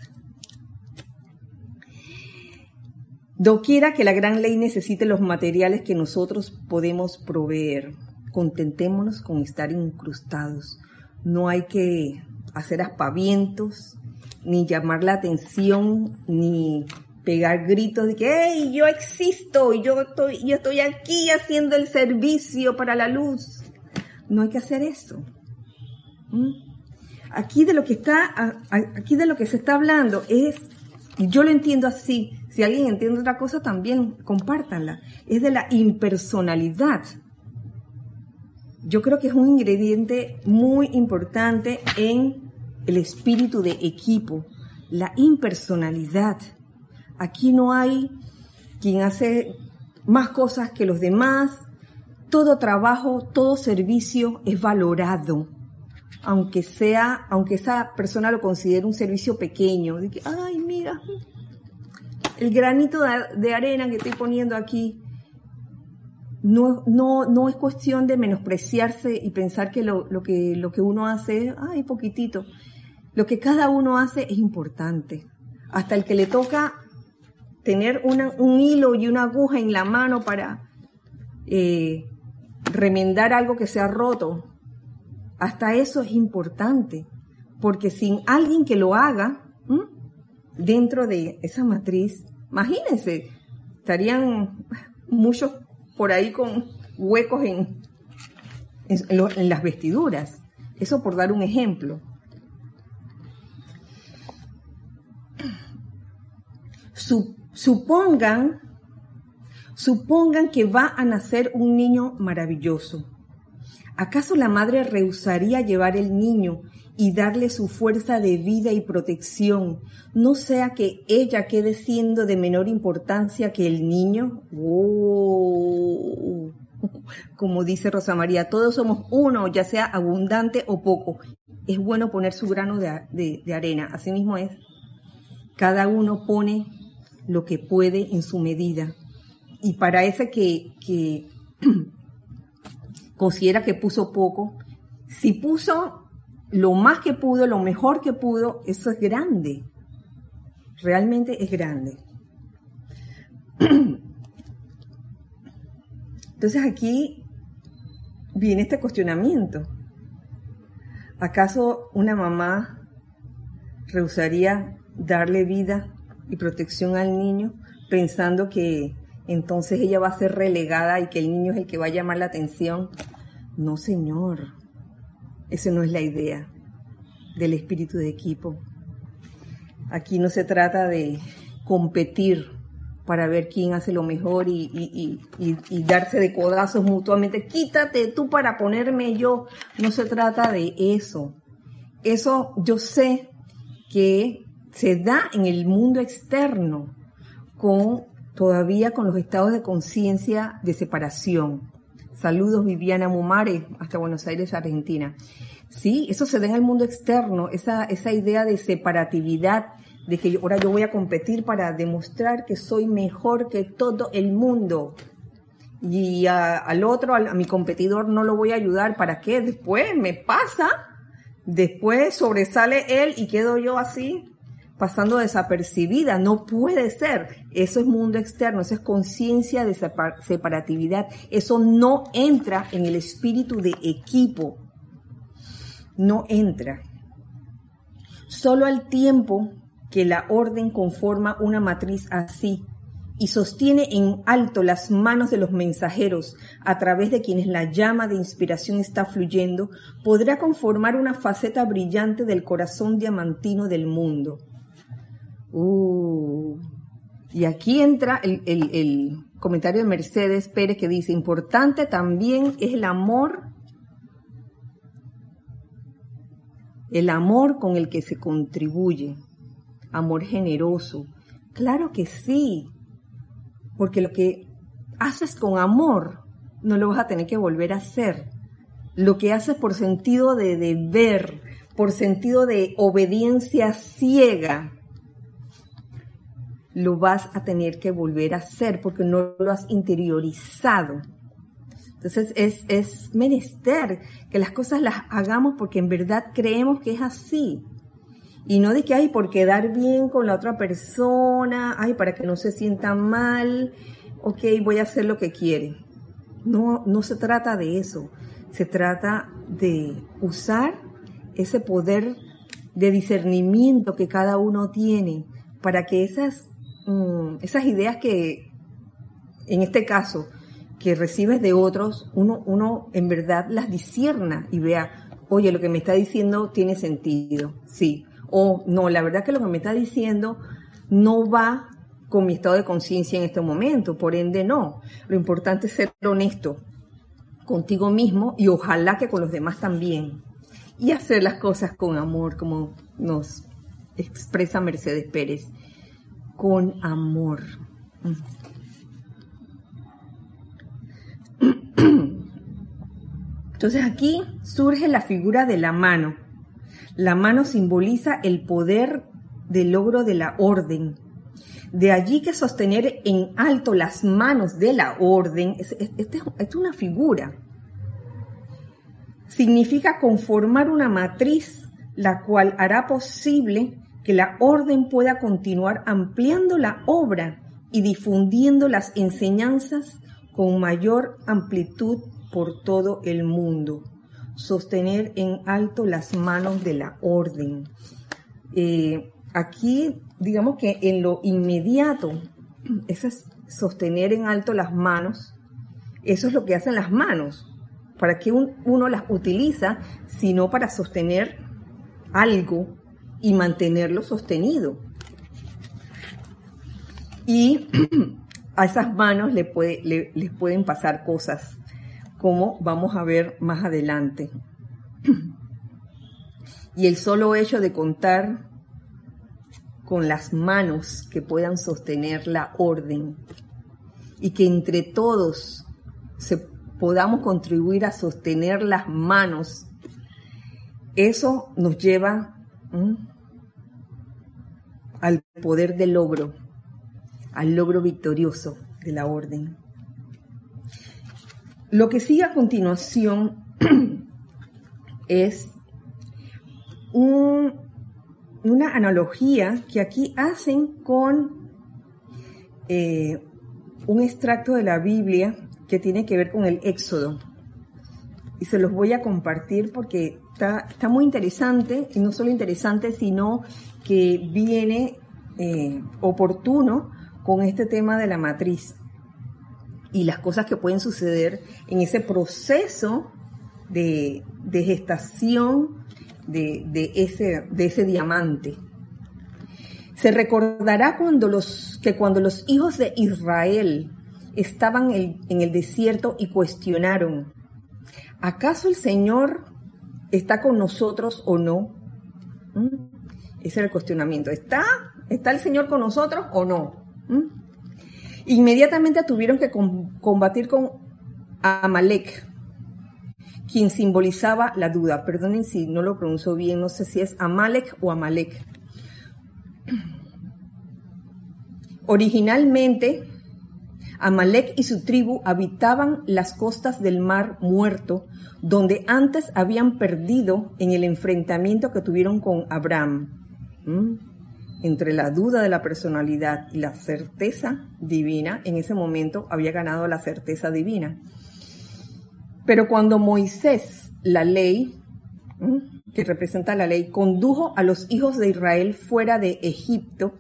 Doquiera que la gran ley necesite los materiales que nosotros podemos proveer, contentémonos con estar incrustados no hay que hacer aspavientos, ni llamar la atención, ni pegar gritos de que, hey, yo existo, yo estoy, yo estoy aquí haciendo el servicio para la luz. No hay que hacer eso. ¿Mm? Aquí de lo que está, aquí de lo que se está hablando es, yo lo entiendo así, si alguien entiende otra cosa también compártanla, es de la impersonalidad yo creo que es un ingrediente muy importante en el espíritu de equipo, la impersonalidad. Aquí no hay quien hace más cosas que los demás. Todo trabajo, todo servicio es valorado, aunque sea, aunque esa persona lo considere un servicio pequeño, ay, mira, el granito de arena que estoy poniendo aquí, no, no, no es cuestión de menospreciarse y pensar que lo, lo que lo que uno hace, ay, poquitito. Lo que cada uno hace es importante. Hasta el que le toca tener un hilo y una aguja en la mano para eh, remendar algo que se ha roto, hasta eso es importante. Porque sin alguien que lo haga dentro de esa matriz, imagínense, estarían muchos por ahí con huecos en, en, las vestiduras. Eso por dar un ejemplo. supongan, supongan que va a nacer un niño maravilloso. ¿Acaso la madre rehusaría llevar el niño y darle su fuerza de vida y protección, no sea que ella quede siendo de menor importancia que el niño? Oh. Como dice Rosa María, todos somos uno, ya sea abundante o poco. Es bueno poner su grano de, arena. Asimismo es, cada uno pone lo que puede en su medida. Y para ese que, que considera que puso poco, si puso lo más que pudo, lo mejor que pudo, eso es grande. Realmente es grande. Entonces aquí viene este cuestionamiento. ¿Acaso una mamá rehusaría darle vida y protección al niño pensando que entonces ella va a ser relegada y que el niño es el que va a llamar la atención? No, señor. Esa no es la idea del espíritu de equipo. Aquí no se trata de competir para ver quién hace lo mejor y, darse de codazos mutuamente. Quítate tú para ponerme yo. No se trata de eso. Eso yo sé que se da en el mundo externo con todavía con los estados de conciencia de separación. Saludos Viviana Mumare, hasta Buenos Aires, Argentina. Sí, eso se da en el mundo externo, esa, esa idea de separatividad, de que ahora yo voy a competir para demostrar que soy mejor que todo el mundo. Y al otro, a, mi competidor, no lo voy a ayudar. ¿Para qué? Después me pasa, después sobresale él y quedo yo así, pasando desapercibida. No puede ser. Eso es mundo externo, eso es conciencia de separatividad. Eso no entra en el espíritu de equipo no entra. Solo al tiempo que la orden conforma una matriz así y sostiene en alto las manos de los mensajeros a través de quienes la llama de inspiración está fluyendo, podrá conformar una faceta brillante del corazón diamantino del mundo. Uh. Y aquí entra el, el comentario de Mercedes Pérez que dice, importante también es el amor el amor con el que se contribuye, amor generoso. Claro que sí, porque lo que haces con amor no lo vas a tener que volver a hacer. Lo que haces por sentido de deber, por sentido de obediencia ciega, lo vas a tener que volver a hacer porque no lo has interiorizado. Entonces es, es menester que las cosas las hagamos porque en verdad creemos que es así. Y no de que, ay, por quedar bien con la otra persona, ay, para que no se sienta mal, ok, voy a hacer lo que quiere. No, no se trata de eso. Se trata de usar ese poder de discernimiento que cada uno tiene para que esas, mm, esas ideas que, en este caso, que recibes de otros, uno, uno en verdad las disierna y vea, oye, lo que me está diciendo tiene sentido, sí. O no, la verdad que lo que me está diciendo no va con mi estado de conciencia en este momento, por ende no. Lo importante es ser honesto contigo mismo y ojalá que con los demás también. Y hacer las cosas con amor, como nos expresa Mercedes Pérez, con amor. Entonces aquí surge la figura de la mano. La mano simboliza el poder del logro de la orden. De allí que sostener en alto las manos de la orden es, es una figura. Significa conformar una matriz la cual hará posible que la orden pueda continuar ampliando la obra y difundiendo las enseñanzas con mayor amplitud por todo el mundo. Sostener en alto las manos de la orden. Eh, aquí, digamos que en lo inmediato, es sostener en alto las manos, eso es lo que hacen las manos. ¿Para qué uno las utiliza sino para sostener algo y mantenerlo sostenido? Y a esas manos le les pueden pasar cosas, como vamos a ver más adelante. Y el solo hecho de contar con las manos que puedan sostener la orden y que entre todos se podamos contribuir a sostener las manos, eso nos lleva al poder del logro, al logro victorioso de la orden. Lo que sigue a continuación es una analogía que aquí hacen con eh, un extracto de la Biblia que tiene que ver con el Éxodo. Y se los voy a compartir porque está, está muy interesante, y no solo interesante, sino que viene eh, oportuno con este tema de la matriz y las cosas que pueden suceder en ese proceso de, gestación de, ese, de ese diamante. Se recordará cuando los, que cuando los hijos de Israel estaban en, el desierto y cuestionaron, ¿acaso el Señor está con nosotros o no? ¿Mm? Ese era el cuestionamiento. ¿Está, ¿Está el Señor con nosotros o no? ¿Mm? Inmediatamente tuvieron que combatir con Amalek, quien simbolizaba la duda. Perdonen si no lo pronuncio bien, no sé si es Amalek o Amalek. Originalmente, Amalek y su tribu habitaban las costas del Mar Muerto, donde antes habían perdido en el enfrentamiento que tuvieron con Abraham. Entre la duda de la personalidad y la certeza divina, en ese momento había ganado la certeza divina. Pero cuando Moisés, la ley, que representa la ley, condujo a los hijos de Israel fuera de Egipto,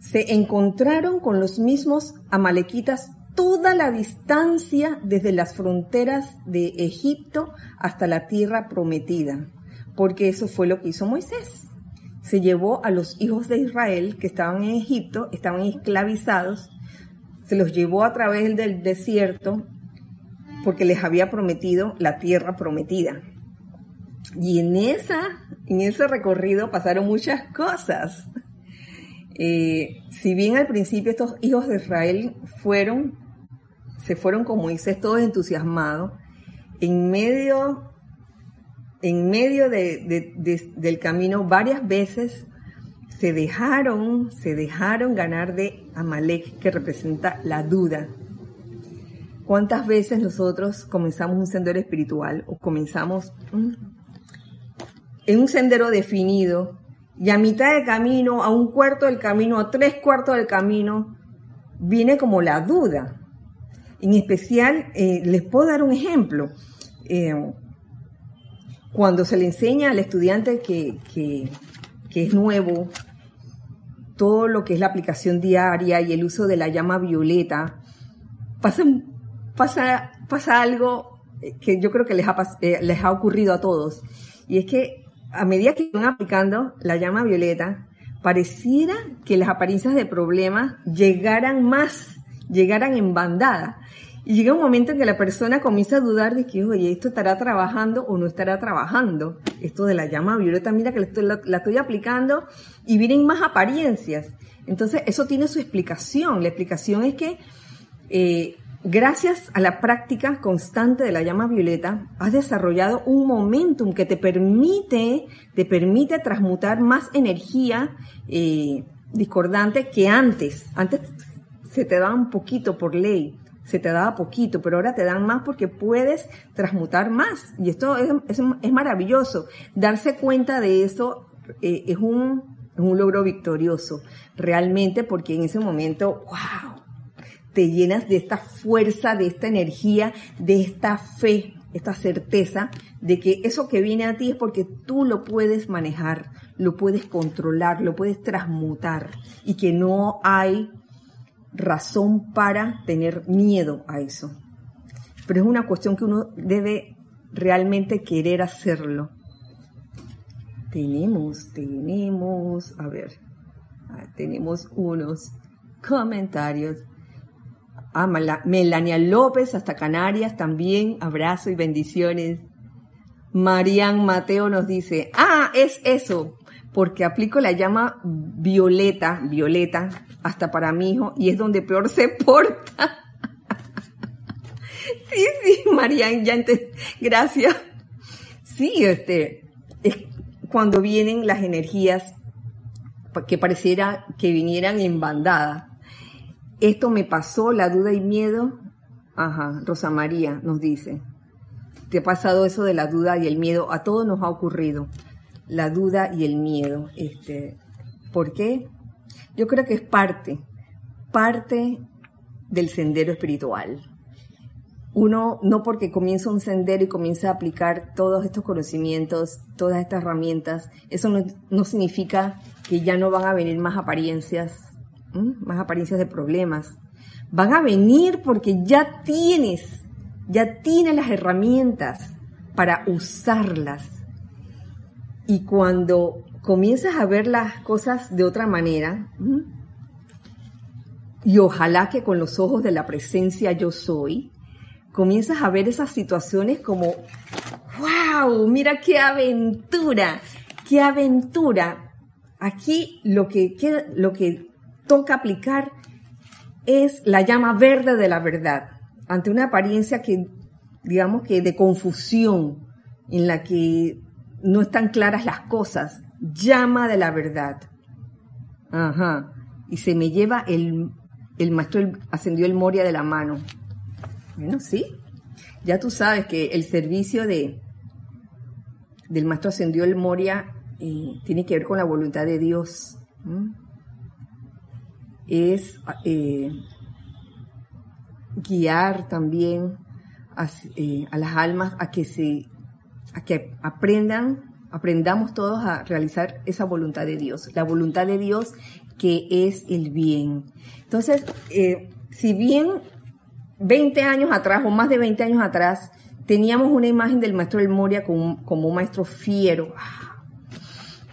se encontraron con los mismos amalequitas toda la distancia desde las fronteras de Egipto hasta la tierra prometida, porque eso fue lo que hizo Moisés. Se llevó a los hijos de Israel que estaban en Egipto, estaban esclavizados, se los llevó a través del desierto porque les había prometido la tierra prometida. Y en, esa, en ese recorrido pasaron muchas cosas. Eh, si bien al principio estos hijos de Israel fueron, se fueron con Moisés todos entusiasmados, en medio, en medio del camino varias veces se dejaron, se dejaron ganar de Amalek, que representa la duda, ¿Cuántas veces nosotros comenzamos un sendero espiritual o comenzamos en un sendero definido y a mitad de camino, a un cuarto del camino, a tres cuartos del camino, viene como la duda? En especial, eh, les puedo dar un ejemplo. Eh, cuando se le enseña al estudiante que, que, es nuevo, todo lo que es la aplicación diaria y el uso de la llama violeta, pasan pasa, pasa algo que yo creo que les ha, eh, les ha ocurrido a todos. Y es que a medida que van aplicando la llama violeta, pareciera que las apariencias de problemas llegaran más, llegaran en bandada. Y llega un momento en que la persona comienza a dudar de que, oye, esto estará trabajando o no estará trabajando. Esto de la llama violeta, mira que la, estoy aplicando y vienen más apariencias. Entonces, eso tiene su explicación. La explicación es que eh, Gracias a la práctica constante de la llama violeta, has desarrollado un momentum que te permite, te permite transmutar más energía eh, discordante que antes. Antes se te daba un poquito por ley, se te daba poquito, pero ahora te dan más porque puedes transmutar más. Y esto es, maravilloso. Darse cuenta de eso eh, es, un, es un logro victorioso, realmente, porque en ese momento, wow, te llenas de esta fuerza, de esta energía, de esta fe, esta certeza de que eso que viene a ti es porque tú lo puedes manejar, lo puedes controlar, lo puedes transmutar y que no hay razón para tener miedo a eso. Pero es una cuestión que uno debe realmente querer hacerlo. Tenemos, tenemos, a ver, tenemos unos comentarios. Ah, Melania López, hasta Canarias también, abrazo y bendiciones. Marian Mateo nos dice, ah, es eso, porque aplico la llama violeta, violeta, hasta para mi hijo, y es donde peor se porta. sí, sí, Marian, ya entes, gracias. Sí, este, es cuando vienen las energías que pareciera que vinieran en bandada. Esto me pasó, la duda y miedo. Ajá, Rosa María nos dice. ¿Te ha pasado eso de la duda y el miedo? A todos nos ha ocurrido. La duda y el miedo. Este, ¿Por qué? Yo creo que es parte, parte del sendero espiritual. Uno, no porque comienza un sendero y comienza a aplicar todos estos conocimientos, todas estas herramientas, eso no, significa que ya no van a venir más apariencias, más apariencias de problemas. Van a venir porque ya tienes ya tiene las herramientas para usarlas. Y cuando comienzas a ver las cosas de otra manera, y ojalá que con los ojos de la presencia yo soy, comienzas a ver esas situaciones como, wow, mira qué aventura, qué aventura. Aquí lo que, lo que toca aplicar es la llama verde de la verdad ante una apariencia que, digamos que de confusión, en la que no están claras las cosas, llama de la verdad. Ajá. Y se me lleva el, el maestro ascendió el Moria de la mano. Bueno, sí. Ya tú sabes que el servicio de del maestro ascendió el Moria eh, tiene que ver con la voluntad de Dios. Es eh, guiar también eh, a, las almas a que se a que aprendan, aprendamos todos a realizar esa voluntad de Dios, la voluntad de Dios que es el bien. Entonces, eh, si bien 20 años atrás o más de 20 años atrás teníamos una imagen del maestro del Moria como, como un maestro fiero,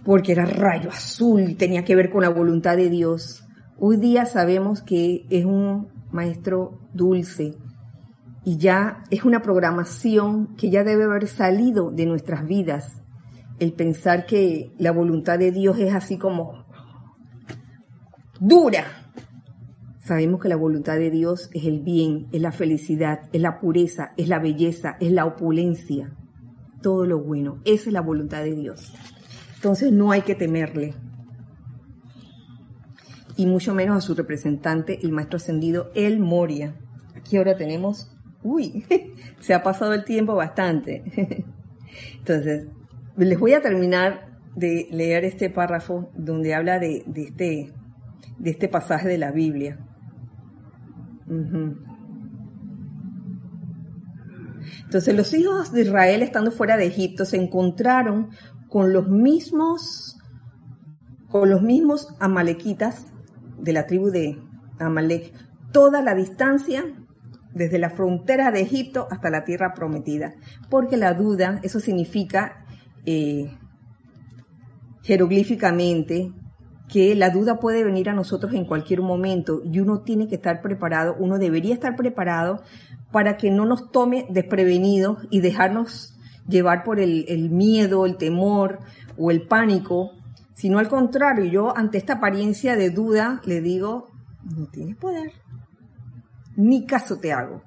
porque era rayo azul y tenía que ver con la voluntad de Dios. Hoy día sabemos que es un maestro dulce. Y ya es una programación que ya debe haber salido de nuestras vidas. El pensar que la voluntad de Dios es así como dura. Sabemos que la voluntad de Dios es el bien, es la felicidad, es la pureza, es la belleza, es la opulencia, todo lo bueno. Esa es la voluntad de Dios. Entonces no hay que temerle y mucho menos a su representante, el maestro ascendido El Moria. Aquí ahora tenemos, uy, se ha pasado el tiempo bastante. Entonces, les voy a terminar de leer este párrafo donde habla de, este, de este pasaje de la Biblia. Entonces los hijos de Israel estando fuera de Egipto se encontraron con los mismos con los mismos amalequitas de la tribu de Amalek toda la distancia desde la frontera de Egipto hasta la tierra prometida. Porque la duda, eso significa eh, jeroglíficamente que la duda puede venir a nosotros en cualquier momento y uno tiene que estar preparado, uno debería estar preparado para que no nos tome desprevenidos y dejarnos llevar por el, el miedo, el temor o el pánico sino al contrario, yo ante esta apariencia de duda le digo, no tienes poder, ni caso te hago.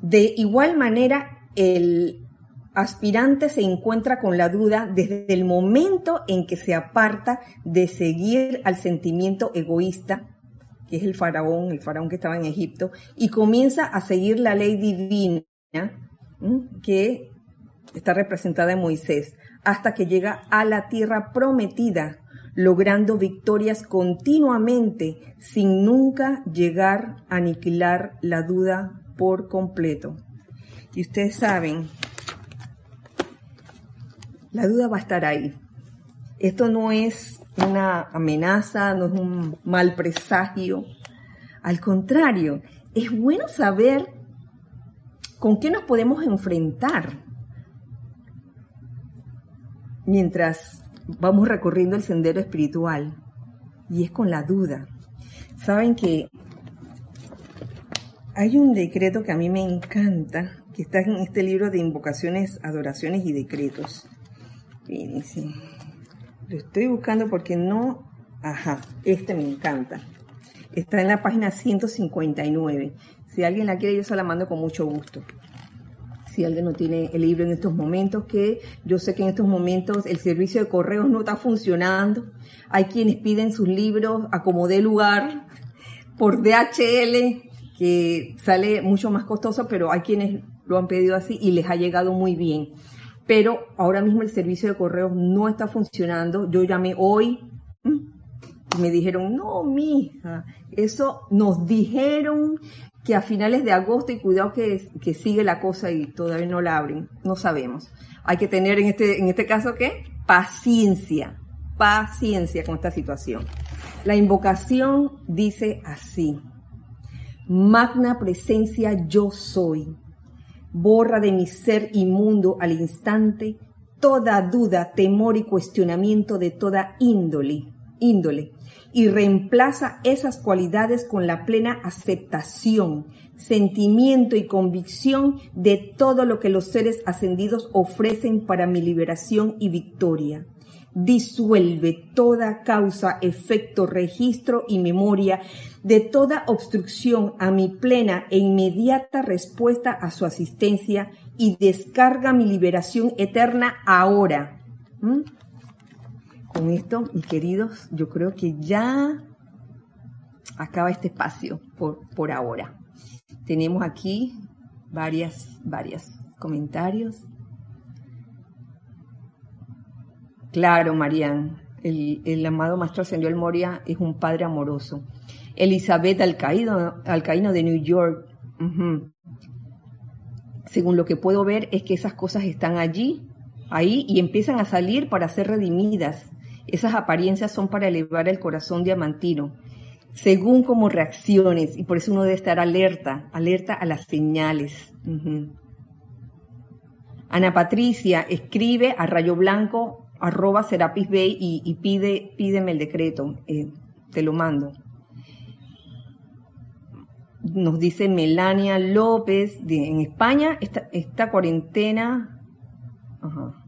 De igual manera, el aspirante se encuentra con la duda desde el momento en que se aparta de seguir al sentimiento egoísta, que es el faraón, el faraón que estaba en Egipto, y comienza a seguir la ley divina que está representada en Moisés hasta que llega a la tierra prometida, logrando victorias continuamente sin nunca llegar a aniquilar la duda por completo. Y ustedes saben, la duda va a estar ahí. Esto no es una amenaza, no es un mal presagio. Al contrario, es bueno saber con qué nos podemos enfrentar mientras vamos recorriendo el sendero espiritual. Y es con la duda. Saben que hay un decreto que a mí me encanta, que está en este libro de invocaciones, adoraciones y decretos. Lo estoy buscando porque no... Ajá, este me encanta. Está en la página 159. Si alguien la quiere, yo se la mando con mucho gusto. Si alguien no tiene el libro en estos momentos, que yo sé que en estos momentos el servicio de correos no está funcionando. Hay quienes piden sus libros a como lugar por DHL, que sale mucho más costoso, pero hay quienes lo han pedido así y les ha llegado muy bien pero ahora mismo el servicio de correos no está funcionando. Yo llamé hoy y me dijeron, no, mija, eso nos dijeron que a finales de agosto y cuidado que, que sigue la cosa y todavía no la abren, no sabemos. Hay que tener en este, en este caso, ¿qué? Paciencia, paciencia con esta situación. La invocación dice así, magna presencia yo soy borra de mi ser inmundo al instante toda duda, temor y cuestionamiento de toda índole, índole, y reemplaza esas cualidades con la plena aceptación, sentimiento y convicción de todo lo que los seres ascendidos ofrecen para mi liberación y victoria disuelve toda causa, efecto, registro y memoria de toda obstrucción a mi plena e inmediata respuesta a su asistencia y descarga mi liberación eterna ahora. ¿Mm? Con esto, mis queridos, yo creo que ya acaba este espacio por, por ahora. Tenemos aquí varias, varias comentarios. Claro, Marian. El, amado Maestro el Moria es un padre amoroso. Elizabeth Alcaíno, Alcaíno de New York. Según lo que puedo ver es que esas cosas están allí, ahí, y empiezan a salir para ser redimidas. Esas apariencias son para elevar el corazón diamantino, según como reacciones, y por eso uno debe estar alerta, alerta a las señales. Ana Patricia escribe a Rayo Blanco arroba Serapis Bay y, pide, pídeme el decreto, eh, te lo mando. Nos dice Melania López, en España esta, esta cuarentena... Ajá.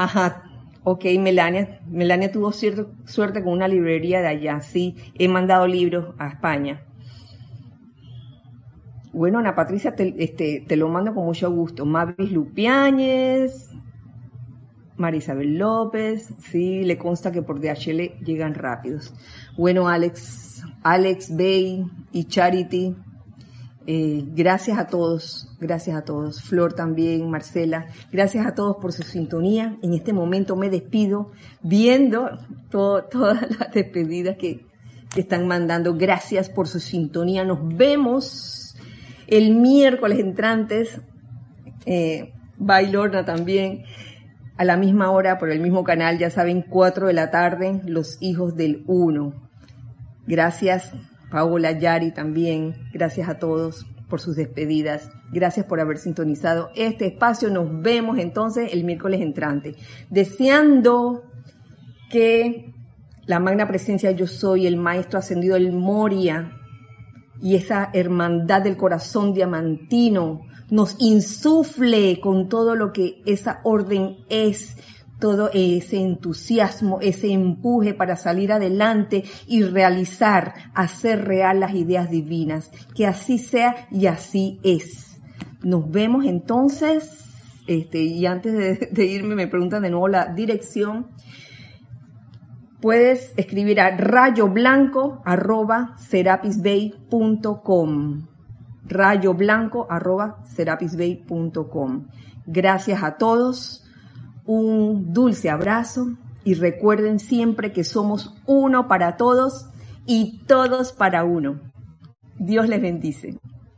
Ajá, ok, Melania. Melania tuvo cierta suerte con una librería de allá, sí, he mandado libros a España. Bueno, Ana Patricia, te, este, te lo mando con mucho gusto. Mavis Lupiáñez, Marisabel López, sí, le consta que por DHL llegan rápidos. Bueno, Alex, Alex Bay y Charity, eh, gracias a todos, gracias a todos. Flor también, Marcela, gracias a todos por su sintonía. En este momento me despido viendo todas las despedidas que, están mandando. Gracias por su sintonía. Nos vemos el miércoles entrantes. Eh, Bailorna también a la misma hora por el mismo canal, ya saben, 4 de la tarde, Los Hijos del Uno. Gracias, Paola Yari también. Gracias a todos por sus despedidas. Gracias por haber sintonizado este espacio. Nos vemos entonces el miércoles entrante. Deseando que la magna presencia yo soy, el maestro ascendido, el Moria, y esa hermandad del corazón diamantino nos insufle con todo lo que esa orden es, todo ese entusiasmo, ese empuje para salir adelante y realizar, hacer real las ideas divinas. Que así sea y así es. Nos vemos entonces, este, y antes de, irme me preguntan de nuevo la dirección. Puedes escribir a rayoblanco arroba serapisbay.com rayoblanco arroba serapisbay.com. Gracias a todos, un dulce abrazo y recuerden siempre que somos uno para todos y todos para uno. Dios les bendice.